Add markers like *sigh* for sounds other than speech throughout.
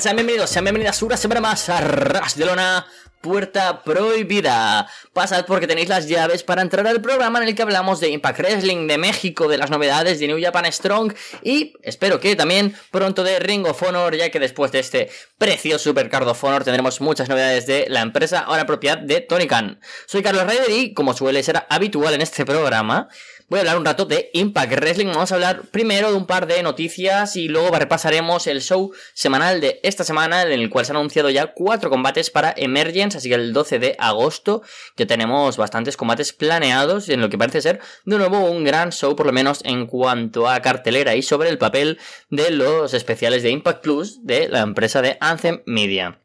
sean? Bienvenidos, sean bienvenidas una semana más a Ras de Lona, Puerta Prohibida. Pasad porque tenéis las llaves para entrar al programa en el que hablamos de Impact Wrestling, de México, de las novedades de New Japan Strong y espero que también pronto de Ring of Honor, ya que después de este precioso Supercard of Honor tendremos muchas novedades de la empresa ahora propiedad de Tony Khan. Soy Carlos Reyder y, como suele ser habitual en este programa, voy a hablar un rato de Impact Wrestling. Vamos a hablar primero de un par de noticias y luego repasaremos el show semanal de esta semana, en el cual se han anunciado ya cuatro combates para Emergence, así que el 12 de agosto ya tenemos bastantes combates planeados en lo que parece ser de nuevo un gran show, por lo menos en cuanto a cartelera y sobre el papel de los especiales de Impact Plus de la empresa de Anthem Media.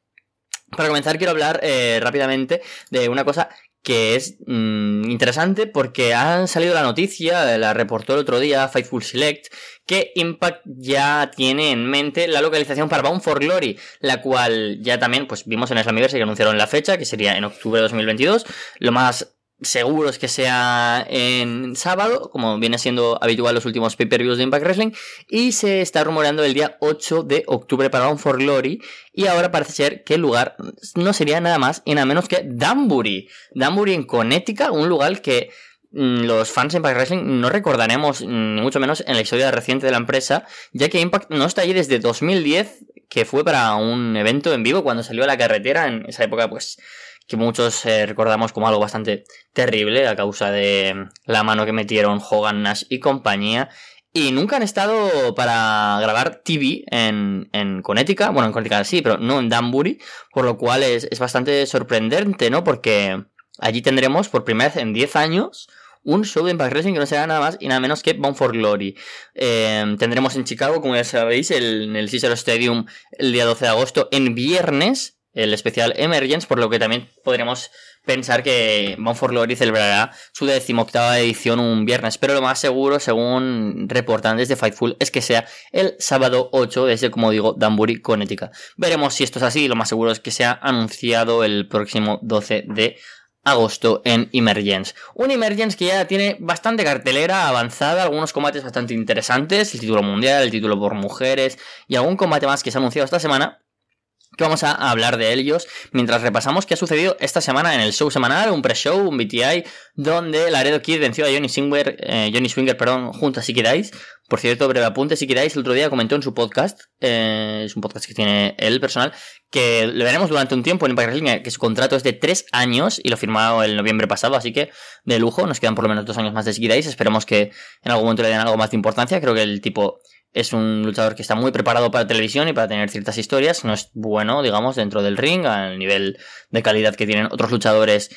Para comenzar quiero hablar eh, rápidamente de una cosa que es mm, interesante porque han salido la noticia, la reportó el otro día Faithful Select, que Impact ya tiene en mente la localización para Bound for Glory, la cual ya también pues vimos en Slammiverse que anunciaron la fecha, que sería en octubre de 2022. Lo más seguro es que sea en sábado, como viene siendo habitual los últimos pay-per-views de Impact Wrestling, y se está rumoreando el día 8 de octubre para Bound for Glory, y ahora parece ser que el lugar no sería nada más y nada menos que Danbury. Danbury en Connecticut, un lugar que mm, los fans de Impact Wrestling no recordaremos, ni mucho menos en la historia reciente de la empresa, ya que Impact no está allí desde 2010, que fue para un evento en vivo cuando salió a la carretera, en esa época pues que muchos eh, recordamos como algo bastante terrible a causa de la mano que metieron Hogan Nash y compañía. Y nunca han estado para grabar TV en, en Connecticut. Bueno, en Connecticut sí, pero no en Danbury. Por lo cual es, es bastante sorprendente, ¿no? Porque allí tendremos por primera vez en 10 años un show de Impact Wrestling que no será nada más y nada menos que Bound for Glory. Eh, tendremos en Chicago, como ya sabéis, en el Cicero Stadium el día 12 de agosto, en viernes, el especial Emergence, por lo que también podremos pensar que Bound for celebrará su decimoctava edición un viernes, pero lo más seguro, según reportan desde Fightful, es que sea el sábado 8 desde, como digo, Danbury, Connecticut. Veremos si esto es así, lo más seguro es que sea anunciado el próximo 12 de agosto en Emergence. Un Emergence que ya tiene bastante cartelera avanzada, algunos combates bastante interesantes, el título mundial, el título por mujeres y algún combate más que se ha anunciado esta semana, que vamos a hablar de ellos mientras repasamos qué ha sucedido esta semana en el show semanal, un pre-show, un BTI, donde Laredo Kid venció a Johnny Swinger, eh, Johnny Swinger, perdón, junto a Dais. Por cierto, breve apunte, Dais el otro día comentó en su podcast, eh, es un podcast que tiene él personal, que lo veremos durante un tiempo en Impact Wrestling, que su contrato es de tres años y lo firmado el noviembre pasado, así que de lujo, nos quedan por lo menos dos años más de Dais. esperemos que en algún momento le den algo más de importancia, creo que el tipo es un luchador que está muy preparado para televisión y para tener ciertas historias. No es bueno, digamos, dentro del ring, al nivel de calidad que tienen otros luchadores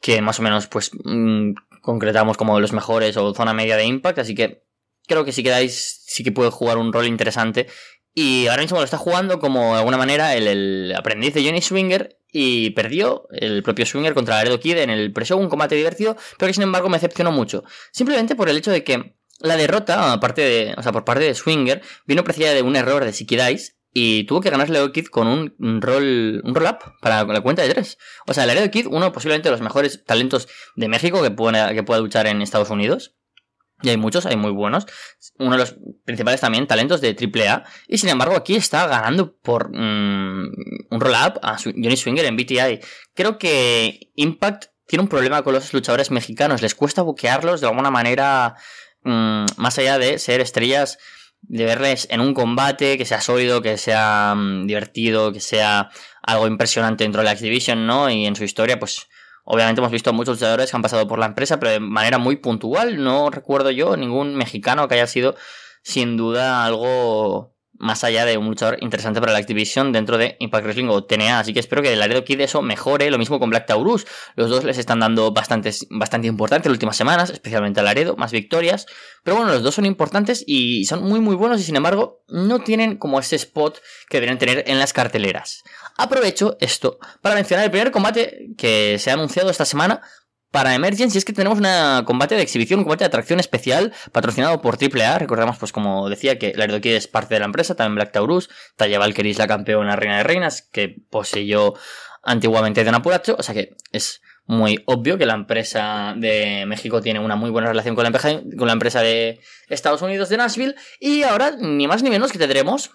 que más o menos, pues, mm, concretamos como los mejores o zona media de Impact. Así que creo que si quedáis, sí que puede jugar un rol interesante. Y ahora mismo lo está jugando como de alguna manera el, aprendiz de Johnny Swinger y perdió el propio Swinger contra Laredo Kid en el pre-show, un combate divertido, pero que sin embargo me decepcionó mucho. Simplemente por el hecho de que la derrota, aparte de, o sea, por parte de Swinger, vino precedida de un error de Dice y tuvo que ganarle a Kid con un roll, un roll up para la cuenta de tres. O sea, el Kid, uno posiblemente de los mejores talentos de México que pueda, que pueda luchar en Estados Unidos. Y hay muchos, hay muy buenos. Uno de los principales también talentos de AAA. Y sin embargo, aquí está ganando por mm, un roll-up a Johnny Swinger en BTI. Creo que Impact tiene un problema con los luchadores mexicanos. Les cuesta buquearlos de alguna manera Mm, más allá de ser estrellas, de verles en un combate que sea sólido, que sea mm, divertido, que sea algo impresionante dentro de la X-Division, ¿no? Y en su historia, pues obviamente hemos visto muchos luchadores que han pasado por la empresa, pero de manera muy puntual. No recuerdo yo ningún mexicano que haya sido sin duda algo más allá de un luchador interesante para la Activision dentro de Impact Wrestling o TNA. Así que espero que el Laredo Kid eso mejore. Lo mismo con Black Taurus. Los dos les están dando bastante, bastante importante en las últimas semanas, especialmente a Laredo, más victorias. Pero bueno, los dos son importantes y son muy muy buenos y sin embargo no tienen como ese spot que deberían tener en las carteleras. Aprovecho esto para mencionar el primer combate que se ha anunciado esta semana para Emergency es que tenemos un combate de exhibición, un combate de atracción especial patrocinado por AAA. Recordamos, pues como decía, que Laredo Kid es parte de la empresa, también Black Taurus, Taya Valkyrie es la campeona reina de reinas, que poseyó antiguamente de Napuracho, o sea que es muy obvio que la empresa de México tiene una muy buena relación la, con la empresa de Estados Unidos de Nashville. Y ahora, ni más ni menos que tendremos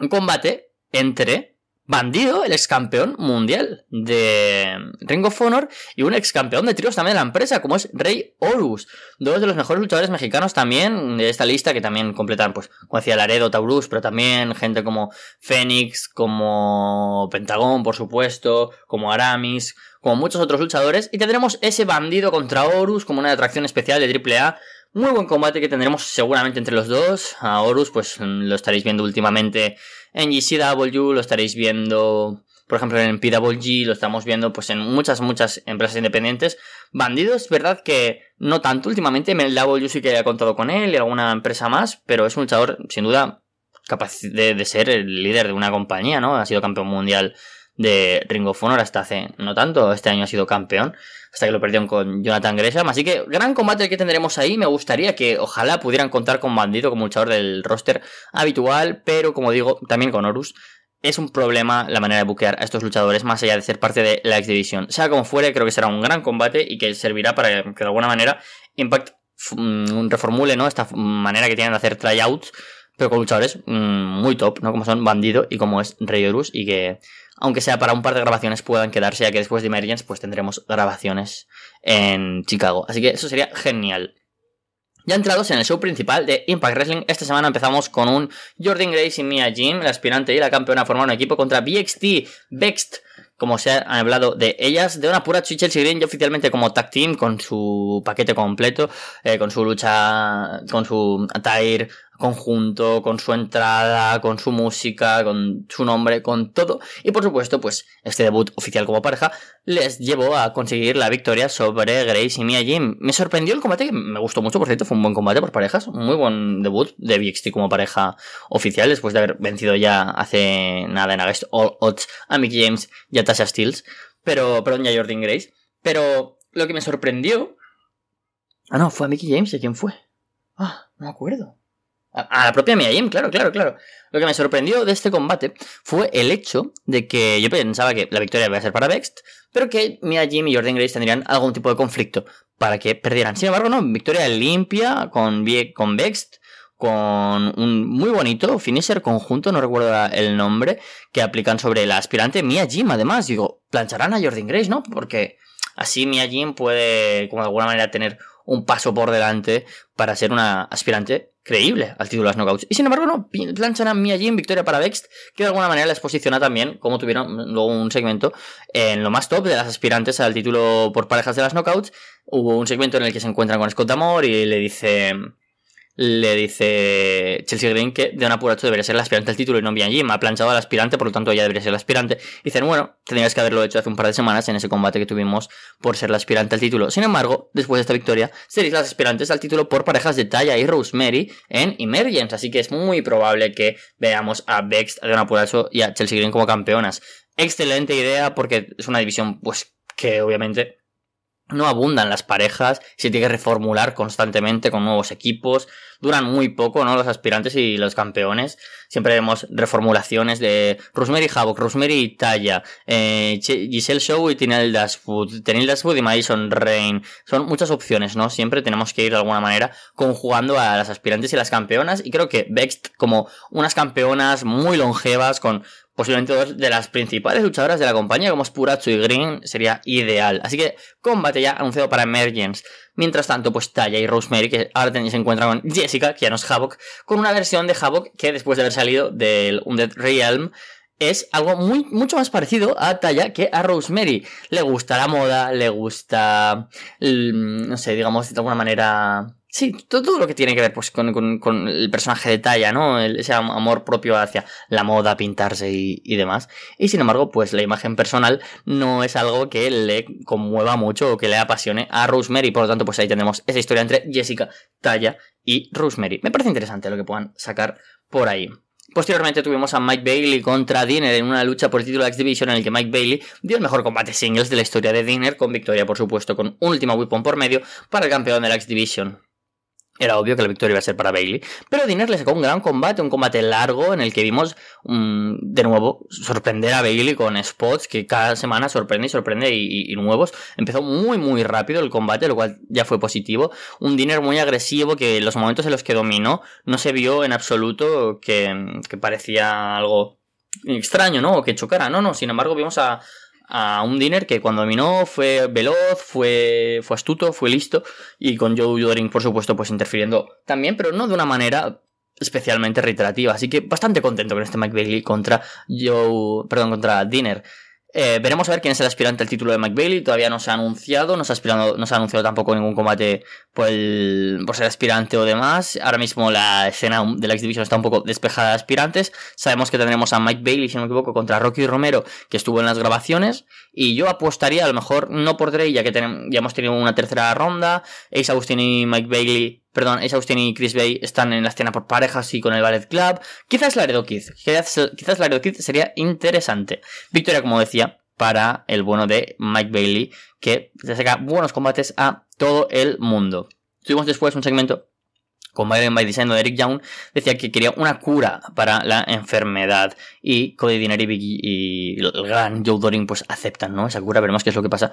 un combate entre Bandido, el ex campeón mundial de Ring of Honor, y un ex campeón de tríos también de la empresa, como es Rey Horus. Dos de los mejores luchadores mexicanos también de esta lista, que también completan, pues, como decía Laredo, Taurus, pero también gente como Fénix, como Pentagón, por supuesto, como Aramis, como muchos otros luchadores. Y tendremos ese bandido contra Horus como una atracción especial de AAA. Muy buen combate que tendremos seguramente entre los dos. A Horus, pues lo estaréis viendo últimamente en GCW, lo estaréis viendo, por ejemplo, en PWG, lo estamos viendo pues en muchas, muchas empresas independientes. Bandido es verdad que no tanto últimamente, en el W sí que he contado con él y alguna empresa más, pero es un luchador sin duda capaz de, de ser el líder de una compañía, ¿no? Ha sido campeón mundial de Ring of Honor hasta hace no tanto, este año ha sido campeón, hasta que lo perdieron con Jonathan Gresham, así que gran combate que tendremos ahí, me gustaría que ojalá pudieran contar con Bandido como luchador del roster habitual, pero como digo, también con Horus. Es un problema la manera de buquear a estos luchadores más allá de ser parte de la X Division. Sea como fuere, creo que será un gran combate y que servirá para que de alguna manera Impact mm, reformule ¿no? esta manera que tienen de hacer tryouts, pero con luchadores mm, muy top, ¿no? Como son Bandido y como es Rey Horus y que aunque sea para un par de grabaciones puedan quedarse, ya que después de Emergence pues tendremos grabaciones en Chicago. Así que eso sería genial. Ya entrados en el show principal de Impact Wrestling, esta semana empezamos con un Jordan Grace y Mia Jim, la aspirante y la campeona, formaron un equipo contra BXT, Bext, como se ha hablado de ellas, de una pura Chelsea Green ya oficialmente como tag team con su paquete completo, eh, con su lucha, con su attire conjunto, con su entrada, con su música, con su nombre, con todo. Y por supuesto, pues este debut oficial como pareja les llevó a conseguir la victoria sobre Grace y Mia Jim. Me sorprendió el combate, que me gustó mucho, por cierto, fue un buen combate por parejas, muy buen debut de BXT como pareja oficial, después de haber vencido ya hace nada en August All Odds a Mickey James y a Tasha Steels, pero, perdón, ya Jordan Grace. Pero lo que me sorprendió... Ah, no, fue a Mickey James, ¿y quién fue? Ah, no me acuerdo. A la propia Mia Jim, claro, claro, claro. Lo que me sorprendió de este combate fue el hecho de que yo pensaba que la victoria iba a ser para Vext, pero que Mia Jim y Jordan Grace tendrían algún tipo de conflicto para que perdieran. Sin embargo, no, victoria limpia con, con Vext, con un muy bonito finisher conjunto, no recuerdo el nombre, que aplican sobre la aspirante Mia Jim. Además, digo, plancharán a Jordan Grace, ¿no? Porque así Mia Jim puede, como de alguna manera, tener un paso por delante para ser una aspirante creíble al título de las knockouts. Y sin embargo, no, planchan a Mia Jim, victoria para Vext, que de alguna manera les posiciona también, como tuvieron luego un segmento, en lo más top de las aspirantes al título por parejas de las knockouts. Hubo un segmento en el que se encuentran con Scott Amor y le dice le dice Chelsea Green que de un apuracho debería ser el aspirante al título y no Bian Jim. Ha planchado al aspirante, por lo tanto ella debería ser el aspirante. Dicen, bueno, tendrías que haberlo hecho hace un par de semanas en ese combate que tuvimos por ser la aspirante al título. Sin embargo, después de esta victoria, seréis las aspirantes al título por parejas de Taya y Rosemary en Emergence. Así que es muy probable que veamos a Bex, de un apuracho y a Chelsea Green como campeonas. Excelente idea porque es una división, pues, que obviamente no abundan las parejas, se tiene que reformular constantemente con nuevos equipos, duran muy poco, ¿no? Los aspirantes y los campeones. Siempre vemos reformulaciones de Rosemary Havoc, Rosemary Taya, eh, Giselle Show y Tinel Dashwood, Tinel Dashwood y Madison Rain. Son muchas opciones, ¿no? Siempre tenemos que ir de alguna manera conjugando a las aspirantes y las campeonas. Y creo que Vext, como unas campeonas muy longevas, con posiblemente dos de las principales luchadoras de la compañía, como es Puracho y Green, sería ideal. Así que combate ya anunciado para Emergence. Mientras tanto, pues Taya y Rosemary, que ahora se encuentran con Jessica, que ya no es Havoc, con una versión de Havoc que después de haber salido del Undead Realm, es algo muy, mucho más parecido a Taya que a Rosemary. Le gusta la moda, le gusta, no sé, digamos, de alguna manera Sí, todo, lo que tiene que ver pues, con, el personaje de talla, ¿no? ese amor propio hacia la moda, pintarse y, demás. Y sin embargo, pues la imagen personal no es algo que le conmueva mucho o que le apasione a Rosemary. Por lo tanto, pues ahí tenemos esa historia entre Jessica, Taya y Rosemary. Me parece interesante lo que puedan sacar por ahí. Posteriormente tuvimos a Mike Bailey contra Dinner en una lucha por el título de X Division en el que Mike Bailey dio el mejor combate singles de la historia de Dinner, con victoria por supuesto, con un último weapon por medio para el campeón de la X Division. Era obvio que la victoria iba a ser para Bailey. Pero Dinner le sacó un gran combate, un combate largo en el que vimos mm, de nuevo sorprender a Bailey con spots que cada semana sorprende y sorprende y, nuevos. Empezó muy muy rápido el combate, lo cual ya fue positivo. Un Dinner muy agresivo que en los momentos en los que dominó no se vio en absoluto que, que parecía algo extraño, ¿no? O que chocara. No, no, sin embargo, vimos a, a un Dinner que cuando dominó fue veloz, fue, fue astuto, fue listo y con Joe Doring, por supuesto, pues interfiriendo también, pero no de una manera especialmente reiterativa. Así que bastante contento con este Mike Bailey contra Joe, perdón, contra Dinner. Eh, veremos a ver quién es el aspirante al título de Mike Bailey. Todavía no se ha anunciado, no se ha, aspirado, no se ha anunciado tampoco ningún combate por, el, por ser aspirante o demás. Ahora mismo la escena de la X-Division está un poco despejada de aspirantes. Sabemos que tendremos a Mike Bailey, si no me equivoco, contra Rocky Romero, que estuvo en las grabaciones. Y yo apostaría, a lo mejor, no por Drake, ya que ya hemos tenido una tercera ronda. Ace Austin y Mike Bailey perdón, Ace Austin y Chris Bay están en la escena por parejas y con el Ballet Club. Quizás Laredo Kid, quizás, quizás Laredo Kid sería interesante. Victoria, como decía, para el bueno de Mike Bailey, que se saca buenos combates a todo el mundo. Tuvimos después un segmento con Byron by Design de Eric Young, decía que quería una cura para la enfermedad. Y Cody Dinner y, el gran Joe Doring pues aceptan, ¿no? Esa cura, veremos qué es lo que pasa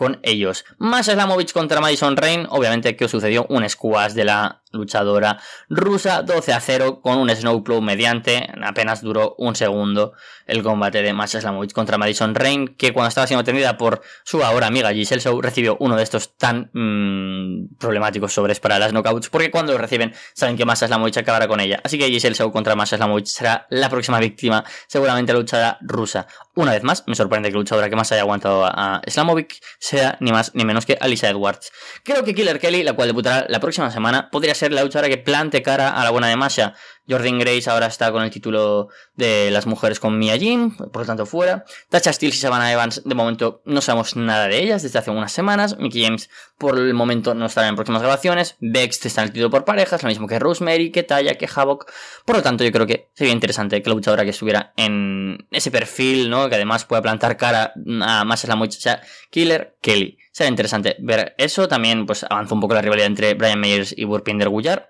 con ellos. Más Slamovich contra Madison Rain, obviamente que sucedió un squash de la luchadora rusa 12 a 0 con un snowplow mediante, apenas duró un segundo el combate de Masha Slamovich contra Madison Rain, que cuando estaba siendo atendida por su ahora amiga Giselle Show recibió uno de estos tan mm, problemáticos sobres para las knockouts, porque cuando lo reciben saben que Masha Slamovich acabará con ella. Así que Giselle Show contra Masha Slamovich será la próxima víctima, seguramente la rusa. Una vez más, me sorprende que la luchadora que más haya aguantado a Slamovich sea ni más ni menos que Alicia Edwards. Creo que Killer Kelly, la cual debutará la próxima semana, podría ser la luchadora que plante cara a la buena de Masha. Jordan Grace ahora está con el título de las mujeres con Mia Jim, por lo tanto fuera. Tasha Steele y Savannah Evans, de momento no sabemos nada de ellas desde hace unas semanas. Mickey James, por el momento, no estará en próximas grabaciones. Bex está en el título por parejas, lo mismo que Rosemary, que Taya, que Havoc. Por lo tanto, yo creo que sería interesante que la luchadora que estuviera en ese perfil, ¿no? Que además pueda plantar cara a más la mucha, o sea, Killer Kelly. Sería interesante ver eso. También, pues, avanza un poco la rivalidad entre Brian Meyers y Burpinder Gullar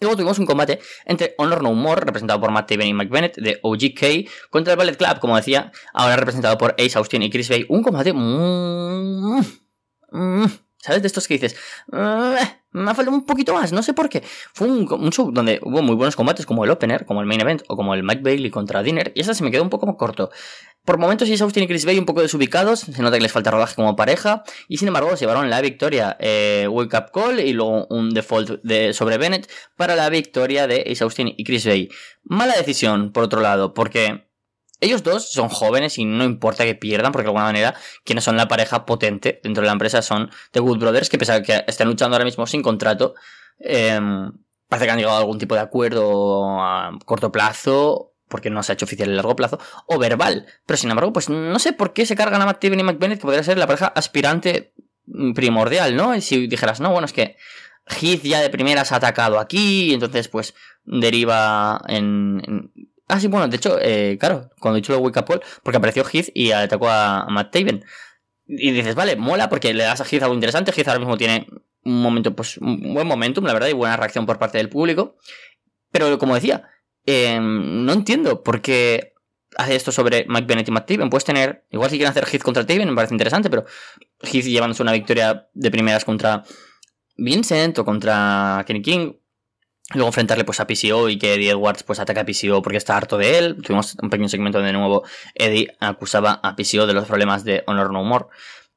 Luego tuvimos un combate entre Honor No More, representado por Matt Taven y Mike Bennett, de OGK, contra el Ballet Club, como decía, ahora representado por Ace Austin y Chris Bay. Un combate... Mm, ¿Sabes? De estos que dices... Mm, me ha faltado un poquito más, no sé por qué. Fue un, show donde hubo muy buenos combates, como el Opener, como el Main Event, o como el Mike Bailey contra Dinner, y esa se me quedó un poco corto. Por momentos Ace Austin y Chris Bay un poco desubicados, se nota que les falta rodaje como pareja, y sin embargo se llevaron la victoria eh, Wake Up Call y luego un default de, sobre Bennett para la victoria de Ace Austin y Chris Bay. Mala decisión, por otro lado, porque ellos dos son jóvenes y no importa que pierdan, porque de alguna manera quienes son la pareja potente dentro de la empresa son The Good Brothers, que pese a que estén luchando ahora mismo sin contrato, em, parece que han llegado a algún tipo de acuerdo a corto plazo porque no se ha hecho oficial a largo plazo, o verbal. Pero sin embargo, pues no sé por qué se cargan a Matt Taven y McBennett, que podría ser la pareja aspirante primordial, ¿no? Y si dijeras, no, bueno, es que Heath ya de primeras ha atacado aquí, y entonces pues deriva en... Ah, sí, bueno, de hecho, eh, claro, cuando he dicho lo de Wake porque apareció Heath y atacó a, Matt Taven. Y dices, vale, mola porque le das a Heath algo interesante. Heath ahora mismo tiene un momento, pues, un buen momentum, la verdad, y buena reacción por parte del público. Pero como decía, Em, no entiendo por qué hace esto sobre Mike Bennett y Matt Taven. Puedes tener, igual si quieren hacer Heath contra Taven, me parece interesante, pero Heath llevándose una victoria de primeras contra Vincent o contra Kenny King. Luego enfrentarle pues a PCO y que Eddie Edwards pues ataca a PCO porque está harto de él. Tuvimos un pequeño segmento donde de nuevo Eddie acusaba a PCO de los problemas de Honor No More.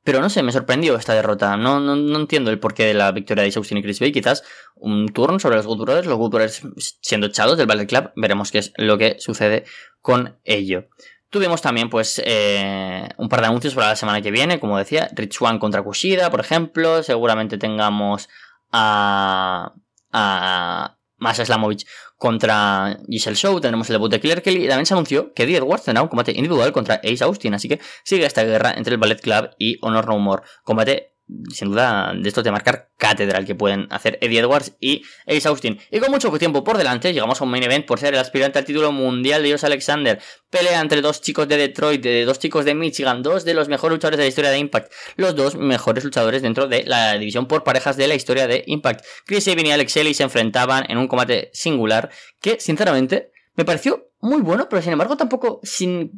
Pero no sé, me sorprendió esta derrota. No, no, no entiendo el porqué de la victoria de Austin y Chris Bay. Quizás un turno sobre los Good Brothers, los Good Brothers siendo echados del Ballet Club. Veremos qué es lo que sucede con ello. Tuvimos también, pues, eh, un par de anuncios para la semana que viene, como decía, Rich One contra Kushida, por ejemplo. Seguramente tengamos a. a. Masha Slamovich contra Giselle Show, tenemos el debut de Killer Kelly y también se anunció que Eddie Edwards tendrá un combate individual contra Ace Austin, así que sigue esta guerra entre el Ballet Club y Honor No More. Combate sin duda de esto de marcar catedral que pueden hacer Eddie Edwards y Ace Austin. Y con mucho tiempo por delante, llegamos a un main event por ser el aspirante al título mundial de Josh Alexander. Pelea entre dos chicos de Detroit, de dos chicos de Michigan, dos de los mejores luchadores de la historia de Impact. Los dos mejores luchadores dentro de la división por parejas de la historia de Impact. Chris Evans y Alex Shelley se enfrentaban en un combate singular que, sinceramente, me pareció muy bueno, pero sin embargo tampoco sin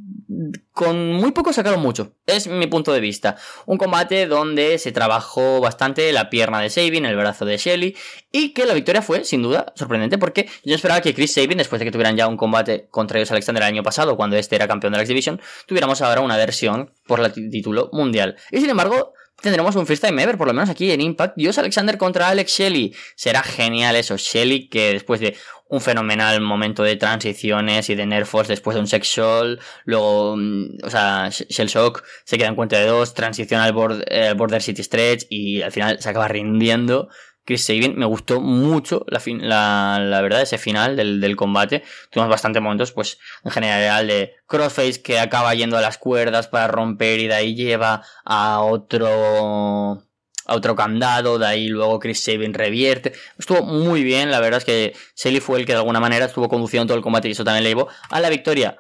con muy poco sacaron mucho. Es mi punto de vista. Un combate donde se trabajó bastante la pierna de Sabin, el brazo de Shelly y que la victoria fue sin duda sorprendente porque yo esperaba que Chris Sabin después de que tuvieran ya un combate contra ellos Alexander el año pasado cuando este era campeón de la X Division, tuviéramos ahora una versión por el título mundial. Y sin embargo, tendremos un freestyle ever, por lo menos aquí en Impact. Dios Alexander contra Alex Shelley. Será genial eso. Shelley que después de un fenomenal momento de transiciones y de nerfos después de un sex show, luego, mm, o sea, Shell Shock se queda en cuenta de dos, transiciona al Border City Stretch y al final se acaba rindiendo. Chris Sabin, me gustó mucho la, la, la verdad ese final del, del, combate. Tuvimos bastante momentos, pues, en general de Crossface que acaba yendo a las cuerdas para romper y de ahí lleva a otro a otro candado, de ahí luego Chris Sabin revierte. Estuvo muy bien, la verdad es que Shelly fue el que de alguna manera estuvo conduciendo todo el combate y eso también le llevó a la victoria.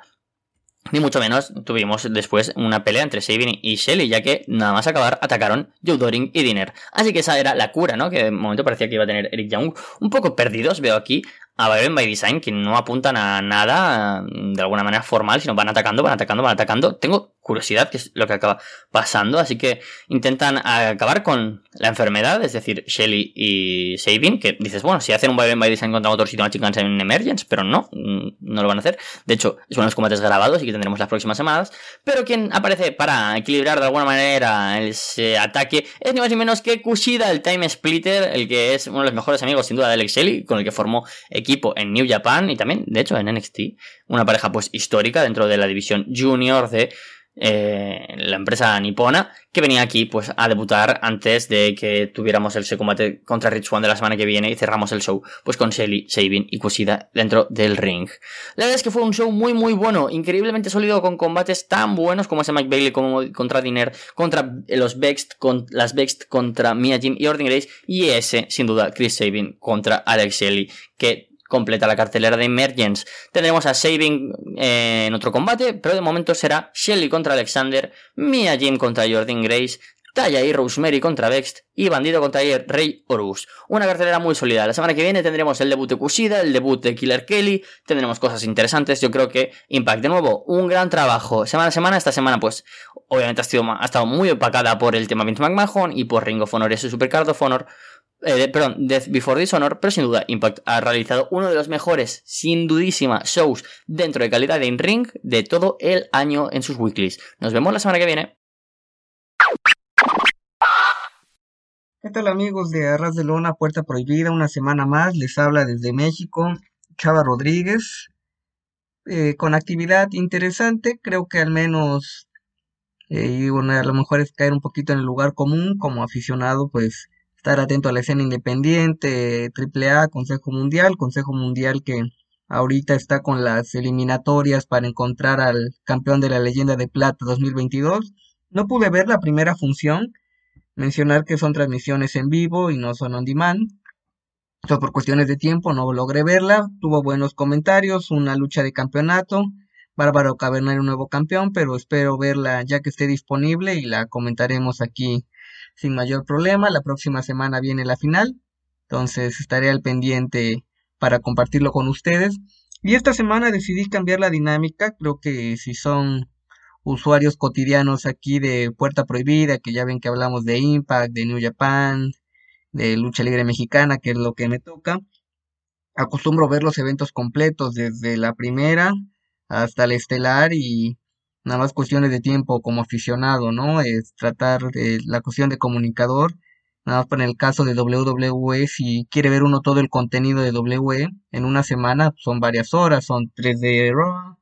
Ni mucho menos tuvimos después una pelea entre Sabin y Shelly, ya que nada más acabar atacaron Joe y Dinner. Así que esa era la cura, ¿no? Que de momento parecía que iba a tener Eric Young. Un poco perdidos, veo aquí, a Biden by Design que no apuntan a nada de alguna manera formal, sino van atacando, van atacando, van atacando. Tengo curiosidad, que es lo que acaba pasando, así que intentan acabar con la enfermedad, es decir, Shelly y Sabin, que dices, bueno, si hacen un Biden by Design contra otro sitio chicas en Emergence, pero no, no lo van a hacer. De hecho, son los combates grabados y que tendremos las próximas semanas. Pero quien aparece para equilibrar de alguna manera ese ataque es ni más ni menos que Kushida, el Time Splitter, el que es uno de los mejores amigos sin duda de Alex Shelley, con el que formó equipo en New Japan y también, de hecho, en NXT. Una pareja pues histórica dentro de la división junior de eh, la empresa nipona, que venía aquí pues a debutar antes de que tuviéramos el combate contra Rich One de la semana que viene y cerramos el show pues con Shelly, Sabin y Kushida dentro del ring. La verdad es que fue un show muy muy bueno, increíblemente sólido con combates tan buenos como ese Mike Bailey como contra Diner, contra los Bext, con, las Bext contra Mia Jim y Ordin Grace y ese sin duda Chris Sabin contra Alex Shelley que completa la cartelera de Emergence. Tendremos a Saving eh, en otro combate, pero de momento será Shelly contra Alexander, Mia Jim contra Jordan Grace, Taya y Rosemary contra Vext y Bandido contra Rey Horus. Una cartelera muy sólida. La semana que viene tendremos el debut de Kushida, el debut de Killer Kelly, tendremos cosas interesantes. Yo creo que Impact, de nuevo, un gran trabajo. Semana a semana, esta semana, pues, obviamente ha, ha estado muy opacada por el tema Vince McMahon y por Ring of Honor y su Supercard of Honor. Eh, perdón, Death Before Dishonor, pero sin duda Impact ha realizado uno de los mejores, sin dudísima, shows dentro de calidad de in-ring de todo el año en sus weeklies. Nos vemos la semana que viene. ¿Qué tal amigos de Arras de Lona, Puerta Prohibida? Una semana más, les habla desde México Chava Rodríguez, eh, con actividad interesante, creo que al menos, eh, y bueno, a lo mejor es caer un poquito en el lugar común, como aficionado, pues estar atento a la escena independiente, AAA, Consejo Mundial, Consejo Mundial que ahorita está con las eliminatorias para encontrar al campeón de la leyenda de plata 2022. No pude ver la primera función, mencionar que son transmisiones en vivo y no son on demand. Por cuestiones de tiempo no logré verla, tuvo buenos comentarios, una lucha de campeonato, Bárbaro Cavernario nuevo campeón, pero espero verla ya que esté disponible y la comentaremos aquí sin mayor problema. La próxima semana viene la final, entonces estaré al pendiente para compartirlo con ustedes. Y esta semana decidí cambiar la dinámica, creo que si son usuarios cotidianos aquí de Puerta Prohibida, que ya ven que hablamos de Impact, de New Japan, de lucha libre mexicana, que es lo que me toca, acostumbro ver los eventos completos desde la primera hasta el estelar y nada más cuestiones de tiempo como aficionado, ¿no? Es tratar la cuestión de comunicador, nada más para el caso de WWE, si quiere ver uno todo el contenido de WWE en una semana, son varias horas, son tres de Raw,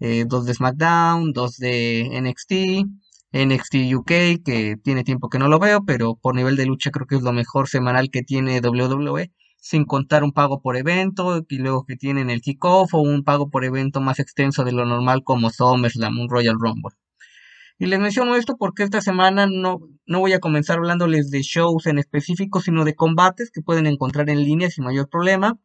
eh, dos de SmackDown, dos de NXT, NXT UK, que tiene tiempo que no lo veo, pero por nivel de lucha creo que es lo mejor semanal que tiene WWE sin contar un pago por evento y luego que tienen el kickoff o un pago por evento más extenso de lo normal como SummerSlam, Royal Rumble. Y les menciono esto porque esta semana no, no voy a comenzar hablándoles de shows en específico, sino de combates que pueden encontrar en línea sin mayor problema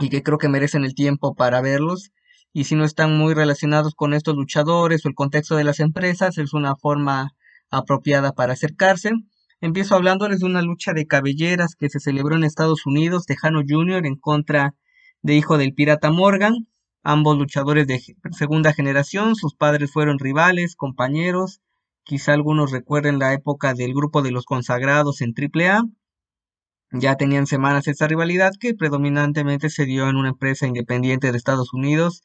y que creo que merecen el tiempo para verlos. Y si no están muy relacionados con estos luchadores o el contexto de las empresas, es una forma apropiada para acercarse. Empiezo hablándoles de una lucha de cabelleras que se celebró en Estados Unidos, Tejano Jr. en contra de Hijo del Pirata Morgan. ambos luchadores de segunda generación, sus padres fueron rivales, compañeros, quizá algunos recuerden la época del grupo de los consagrados en AAA, ya tenían semanas esta rivalidad que predominantemente se dio en una empresa independiente de Estados Unidos,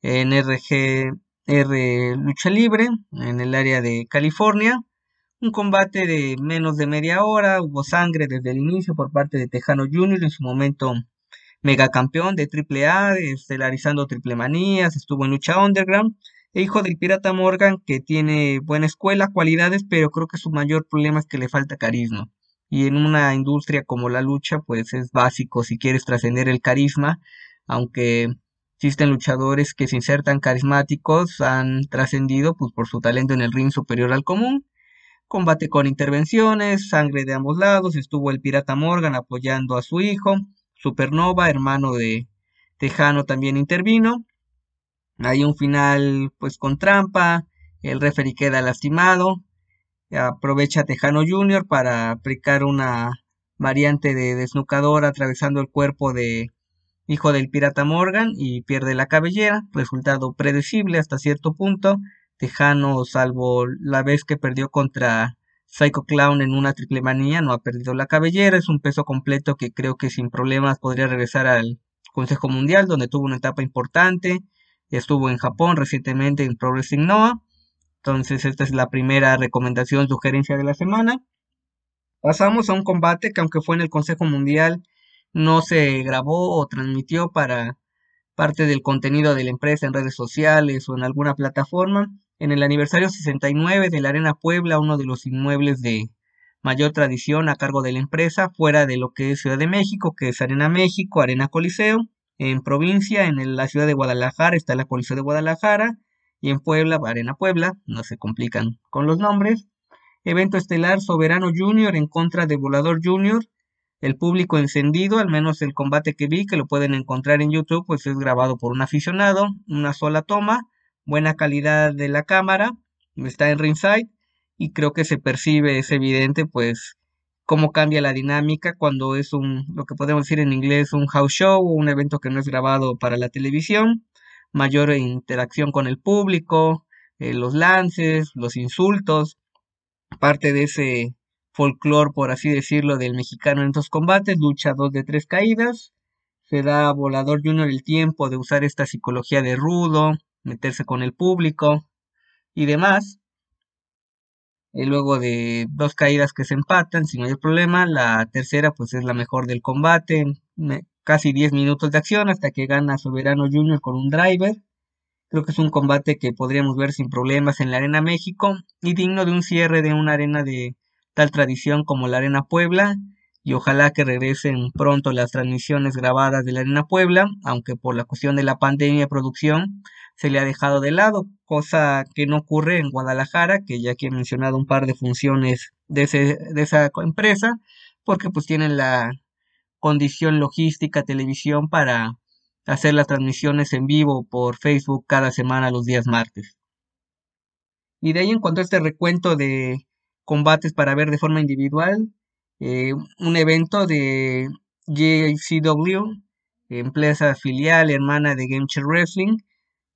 en RGR Lucha Libre, en el área de California. Un combate de menos de media hora, hubo sangre desde el inicio por parte de Tejano Jr., en su momento megacampeón de AAA, estelarizando Triple Manías, estuvo en lucha underground, e hijo del Pirata Morgan, que tiene buena escuela, cualidades, pero creo que su mayor problema es que le falta carisma. Y en una industria como la lucha, pues es básico si quieres trascender el carisma, aunque existen luchadores que sin ser tan carismáticos han trascendido pues, por su talento en el ring superior al común. Combate con intervenciones, sangre de ambos lados, estuvo el Pirata Morgan apoyando a su hijo, Supernova, hermano de Tejano, también intervino. Hay un final pues con trampa, el referee queda lastimado, aprovecha Tejano Jr. para aplicar una variante de desnucador atravesando el cuerpo de hijo del pirata Morgan y pierde la cabellera, resultado predecible hasta cierto punto. Tejano, salvo la vez que perdió contra Psycho Clown en una triple manía, no ha perdido la cabellera, es un peso completo que creo que sin problemas podría regresar al Consejo Mundial, donde tuvo una etapa importante, estuvo en Japón recientemente en Progressing Noah, entonces esta es la primera recomendación, sugerencia de la semana. Pasamos a un combate que aunque fue en el Consejo Mundial, no se grabó o transmitió para parte del contenido de la empresa en redes sociales o en alguna plataforma. En el aniversario 69 de la Arena Puebla, uno de los inmuebles de mayor tradición a cargo de la empresa, fuera de lo que es Ciudad de México, que es Arena México, Arena Coliseo. En provincia, en la ciudad de Guadalajara, está la Coliseo de Guadalajara y en Puebla, Arena Puebla, no se complican con los nombres. Evento estelar Soberano Junior en contra de Volador Junior. El público encendido, al menos el combate que vi, que lo pueden encontrar en YouTube, pues es grabado por un aficionado, una sola toma, buena calidad de la cámara, está en ringside y creo que se percibe, es evidente, pues cómo cambia la dinámica cuando es un, lo que podemos decir en inglés, un house show o un evento que no es grabado para la televisión mayor interacción con el público, eh, los lances, los insultos, parte de ese folclore, por así decirlo, del mexicano en estos combates, lucha dos de tres caídas, se da a Volador Junior el tiempo de usar esta psicología de rudo, meterse con el público y demás. Y luego de dos caídas que se empatan sin mayor problema, la tercera pues es la mejor del combate, casi 10 minutos de acción hasta que gana Soberano Junior con un driver. Creo que es un combate que podríamos ver sin problemas en la Arena México y digno de un cierre de una arena de tal tradición como la Arena Puebla y ojalá que regresen pronto las transmisiones grabadas de la Arena Puebla, aunque por la cuestión de la pandemia de producción se le ha dejado de lado, cosa que no ocurre en Guadalajara, que ya que he mencionado un par de funciones de, de esa empresa, porque pues tienen la condición logística, televisión para hacer las transmisiones en vivo por Facebook cada semana los días martes. Y de ahí en cuanto a este recuento de combates para ver de forma individual, eh, un evento de JCW, empresa filial hermana de Game Wrestling,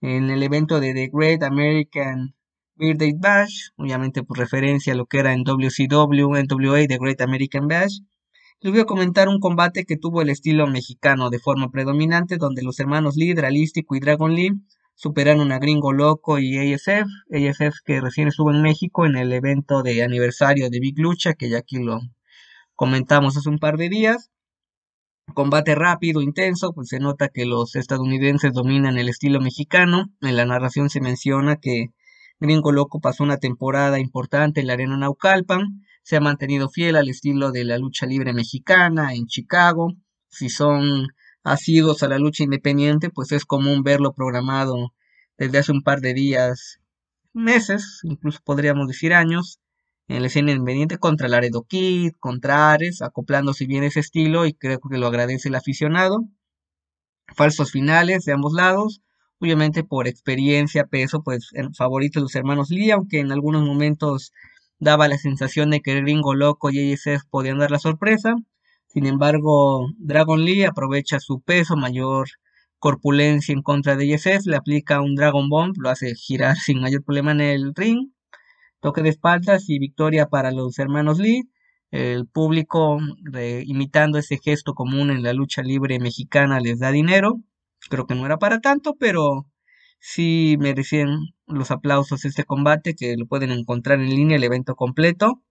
en el evento de The Great American Birthday Bash, obviamente por referencia a lo que era en WCW, NWA, The Great American Bash, les voy a comentar un combate que tuvo el estilo mexicano de forma predominante, donde los hermanos Lee, Dralístico y Dragon Lee superaron a Gringo Loco y ASF. ASF que recién estuvo en México en el evento de aniversario de Big Lucha, que ya aquí lo comentamos hace un par de días. Combate rápido, intenso, pues se nota que los estadounidenses dominan el estilo mexicano. En la narración se menciona que Gringo Loco pasó una temporada importante en la arena Naucalpan se ha mantenido fiel al estilo de la lucha libre mexicana en Chicago. Si son asidos a la lucha independiente, pues es común verlo programado desde hace un par de días, meses, incluso podríamos decir años, en la escena independiente contra Laredo Kid, contra Ares, acoplándose bien ese estilo y creo que lo agradece el aficionado. Falsos finales de ambos lados, obviamente por experiencia, peso, pues en favorito de los hermanos Lee, aunque en algunos momentos daba la sensación de que el gringo loco y ASF podían dar la sorpresa. Sin embargo, Dragon Lee aprovecha su peso, mayor corpulencia en contra de Yesef, le aplica un Dragon Bomb, lo hace girar *laughs* sin mayor problema en el ring, toque de espaldas y victoria para los hermanos Lee. El público, imitando ese gesto común en la lucha libre mexicana, les da dinero. Creo que no era para tanto, pero sí merecían los aplausos este combate, que lo pueden encontrar en línea el evento completo.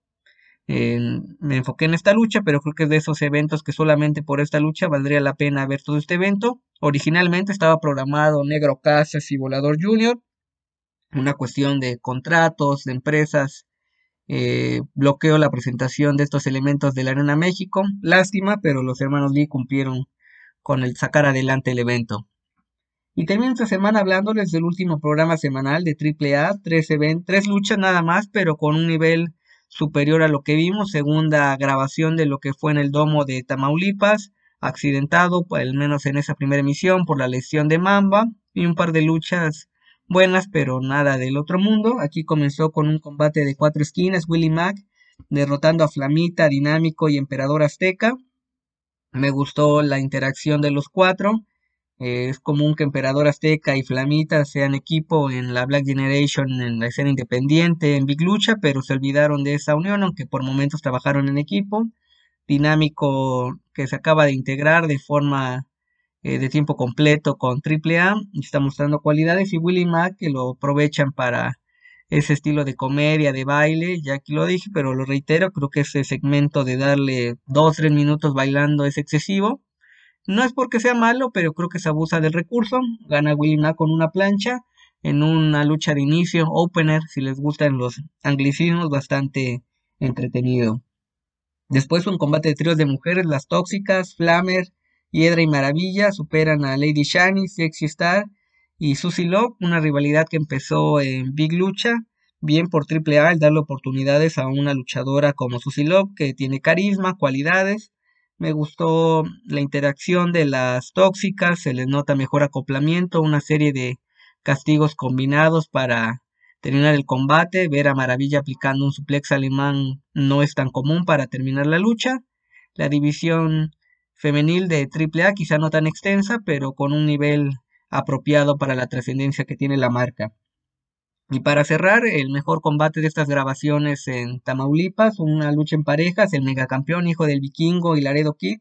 me enfoqué en esta lucha, pero creo que es de esos eventos que solamente por esta lucha valdría la pena ver todo este evento. Originalmente estaba programado Negro Casas y Volador Junior, una cuestión de contratos, de empresas, eh, bloqueó la presentación de estos elementos de la Arena México. Lástima, pero los hermanos Lee cumplieron con el sacar adelante el evento. Y termino esta semana hablándoles del último programa semanal de AAA, tres, tres luchas nada más, pero con un nivel superior a lo que vimos, segunda grabación de lo que fue en el domo de Tamaulipas, accidentado, al menos en esa primera emisión, por la lesión de Mamba, y un par de luchas buenas, pero nada del otro mundo. Aquí comenzó con un combate de cuatro esquinas, Willie Mack derrotando a Flamita, Dinámico y Emperador Azteca. Me gustó la interacción de los cuatro. Eh, es común que Emperador Azteca y Flamita sean equipo en la Black Generation, en la escena independiente, en Big Lucha, pero se olvidaron de esa unión, aunque por momentos trabajaron en equipo. Dinámico que se acaba de integrar de forma eh, de tiempo completo con AAA está mostrando cualidades y Willy Mack que lo aprovechan para ese estilo de comedia, de baile, ya que lo dije, pero lo reitero, creo que ese segmento de darle dos, tres minutos bailando es excesivo. No es porque sea malo, pero creo que se abusa del recurso. Gana Willy Mack con una plancha en una lucha de inicio, opener, si les gustan los anglicismos, bastante entretenido. Después un combate de tríos de mujeres, las tóxicas, Flamer, Hiedra y Maravilla superan a Lady Shani, Sexy Star y Susie Love, una rivalidad que empezó en Big Lucha, bien por Triple A el darle oportunidades a una luchadora como Susie Love, que tiene carisma, cualidades. Me gustó la interacción de las tóxicas, se les nota mejor acoplamiento, una serie de castigos combinados para terminar el combate, ver a Maravilla aplicando un suplex alemán no es tan común para terminar la lucha. La división femenil de AAA, quizá no tan extensa, pero con un nivel apropiado para la trascendencia que tiene la marca. Y para cerrar, el mejor combate de estas grabaciones en Tamaulipas, una lucha en parejas, el megacampeón hijo del vikingo y Laredo Kid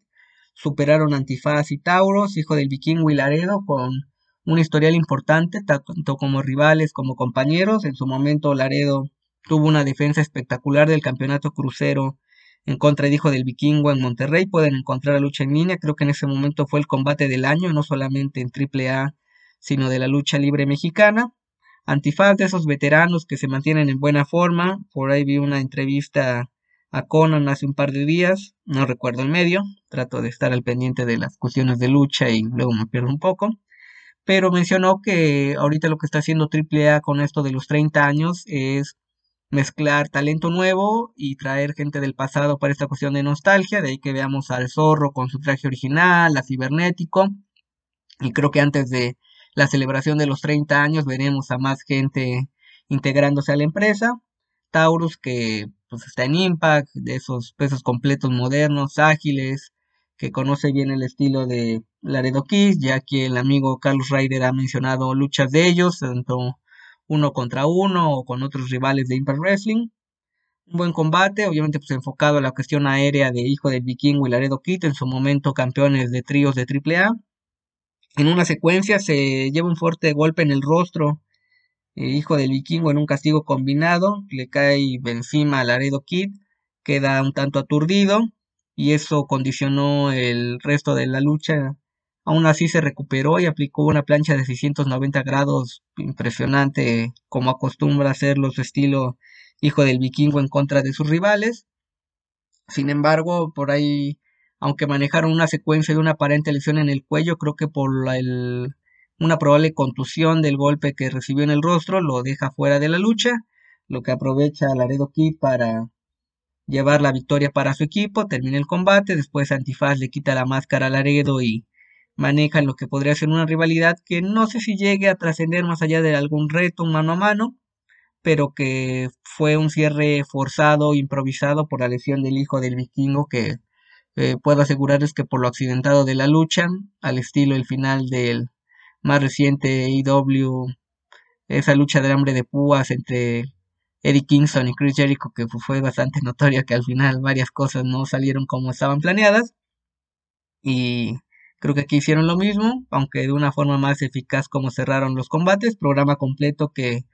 superaron Antifaz y Tauros, hijo del vikingo y Laredo, con un historial importante, tanto como rivales como compañeros. En su momento Laredo tuvo una defensa espectacular del campeonato crucero en contra de Hijo del Vikingo en Monterrey. Pueden encontrar la lucha en línea. Creo que en ese momento fue el combate del año, no solamente en AAA, sino de la lucha libre mexicana. Antifaz de esos veteranos que se mantienen en buena forma. Por ahí vi una entrevista a Conan hace un par de días, no recuerdo el medio, trato de estar al pendiente de las cuestiones de lucha y luego me pierdo un poco, pero mencionó que ahorita lo que está haciendo AAA con esto de los 30 años es mezclar talento nuevo y traer gente del pasado para esta cuestión de nostalgia, de ahí que veamos al zorro con su traje original, a cibernético, y creo que antes de la celebración de los 30 años veremos a más gente integrándose a la empresa, Taurus que pues está en Impact, de esos pesos completos modernos, ágiles, que conoce bien el estilo de Laredo Kiss, ya que el amigo Carlos Ryder ha mencionado luchas de ellos, tanto uno contra uno o con otros rivales de Impact Wrestling. Un buen combate, obviamente pues enfocado a la cuestión aérea de Hijo del Vikingo y Laredo Kit, en su momento campeones de tríos de AAA. En una secuencia se lleva un fuerte golpe en el rostro, eh, Hijo del Vikingo en un castigo combinado, le cae encima a Laredo Kid, queda un tanto aturdido y eso condicionó el resto de la lucha Aún así se recuperó y aplicó una plancha de 690 grados impresionante como acostumbra hacerlo su estilo hijo del vikingo en contra de sus rivales. Sin embargo, por ahí, aunque manejaron una secuencia de una aparente lesión en el cuello, creo que por una probable contusión del golpe que recibió en el rostro lo deja fuera de la lucha, lo que aprovecha Laredo Kid para llevar la victoria para su equipo, termina el combate, después Antifaz le quita la máscara a Laredo y manejan lo que podría ser una rivalidad que no sé si llegue a trascender más allá de algún reto mano a mano, pero que fue un cierre forzado, improvisado por la lesión del hijo del vikingo que eh, puedo asegurarles que por lo accidentado de la lucha, al estilo el final del más reciente IW, esa lucha del hambre de púas entre Eddie Kingston y Chris Jericho, que fue bastante notoria que al final varias cosas no salieron como estaban planeadas. Y creo que aquí hicieron lo mismo, aunque de una forma más eficaz como cerraron los combates, programa completo que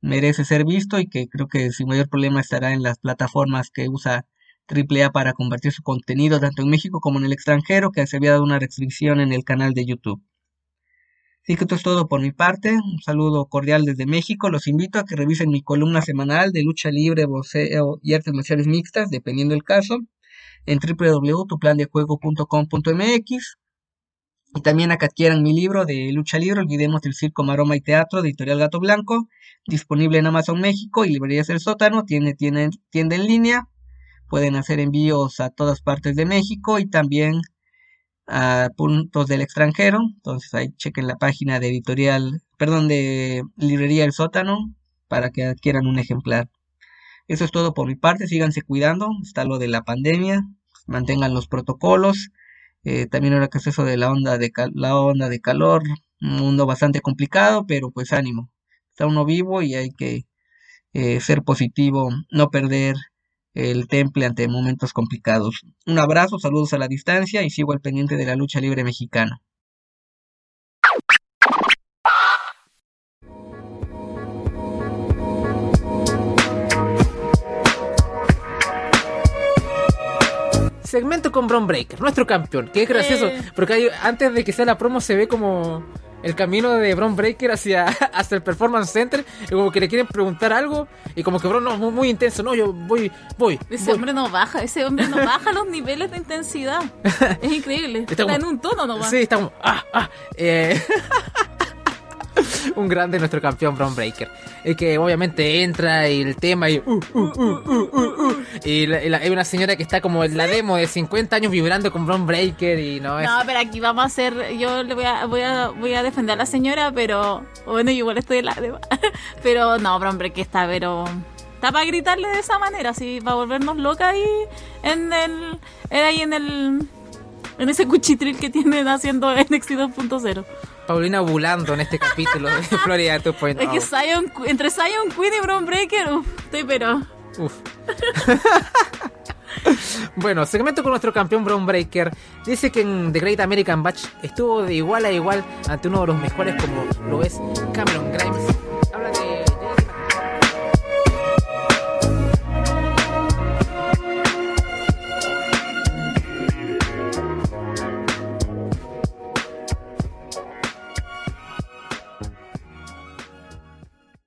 merece ser visto y que creo que sin mayor problema estará en las plataformas que usa AAA para compartir su contenido tanto en México como en el extranjero, que se había dado una restricción en el canal de YouTube. Así que esto es todo por mi parte. Un saludo cordial desde México. Los invito a que revisen mi columna semanal de lucha libre, boxeo y artes marciales mixtas, dependiendo del caso, en www.tuplandejuego.com.mx. Y también a que adquieran mi libro de lucha libre, Olvidemos el Circo, Maroma y Teatro, Editorial Gato Blanco, disponible en Amazon México y Librerías del Sótano. Tiene, tiene tienda en línea. Pueden hacer envíos a todas partes de México y también a puntos del extranjero. Entonces ahí chequen la página de editorial, perdón, de librería El Sótano para que adquieran un ejemplar. Eso es todo por mi parte, síganse cuidando, está lo de la pandemia, mantengan los protocolos. Eh, también ahora que es eso de la onda de, la onda de calor, un mundo bastante complicado, pero pues ánimo, está uno vivo y hay que eh, ser positivo, no perder el temple ante momentos complicados. Un abrazo, saludos a la distancia y sigo al pendiente de la lucha libre mexicana. Segmento con Bron Breaker, nuestro campeón. Qué gracioso, eh. porque antes de que sea la promo se ve como el camino de Bron Breaker hacia, *laughs* hacia el Performance Center, y como que le quieren preguntar algo, y como que Bron no, muy, muy intenso, no, yo voy, voy. Ese hombre no baja, ese hombre no baja los niveles de intensidad. *laughs* Es increíble. Está, en un tono nomás. Sí, está como, ah, ah. Eh. *laughs* *laughs* un grande nuestro campeón Brown Breaker. Es que obviamente entra y el tema y. Uh, uh, uh, y hay una señora que está como en la demo de 50 años vibrando con Brown Breaker y no es. No, pero aquí vamos a hacer. Yo le voy a, voy a, voy a defender a la señora, pero. Bueno, igual estoy en la demo. *laughs* pero no, Brown Breaker está, pero. Está para gritarle de esa manera, así, para volvernos locas ahí en el. Ahí en el. En ese cuchitril que tienen haciendo *laughs* NXT 2.0. Paulina bulando en este capítulo de *laughs* Florida 2.0. Es que Zion, entre Zion Queen y Brown Breaker, uff, estoy pero. Uf. *laughs* bueno, segmento con nuestro campeón Brown Breaker. Dice que en The Great American Batch estuvo de igual a igual ante uno de los mejores como lo es Cameron Grimes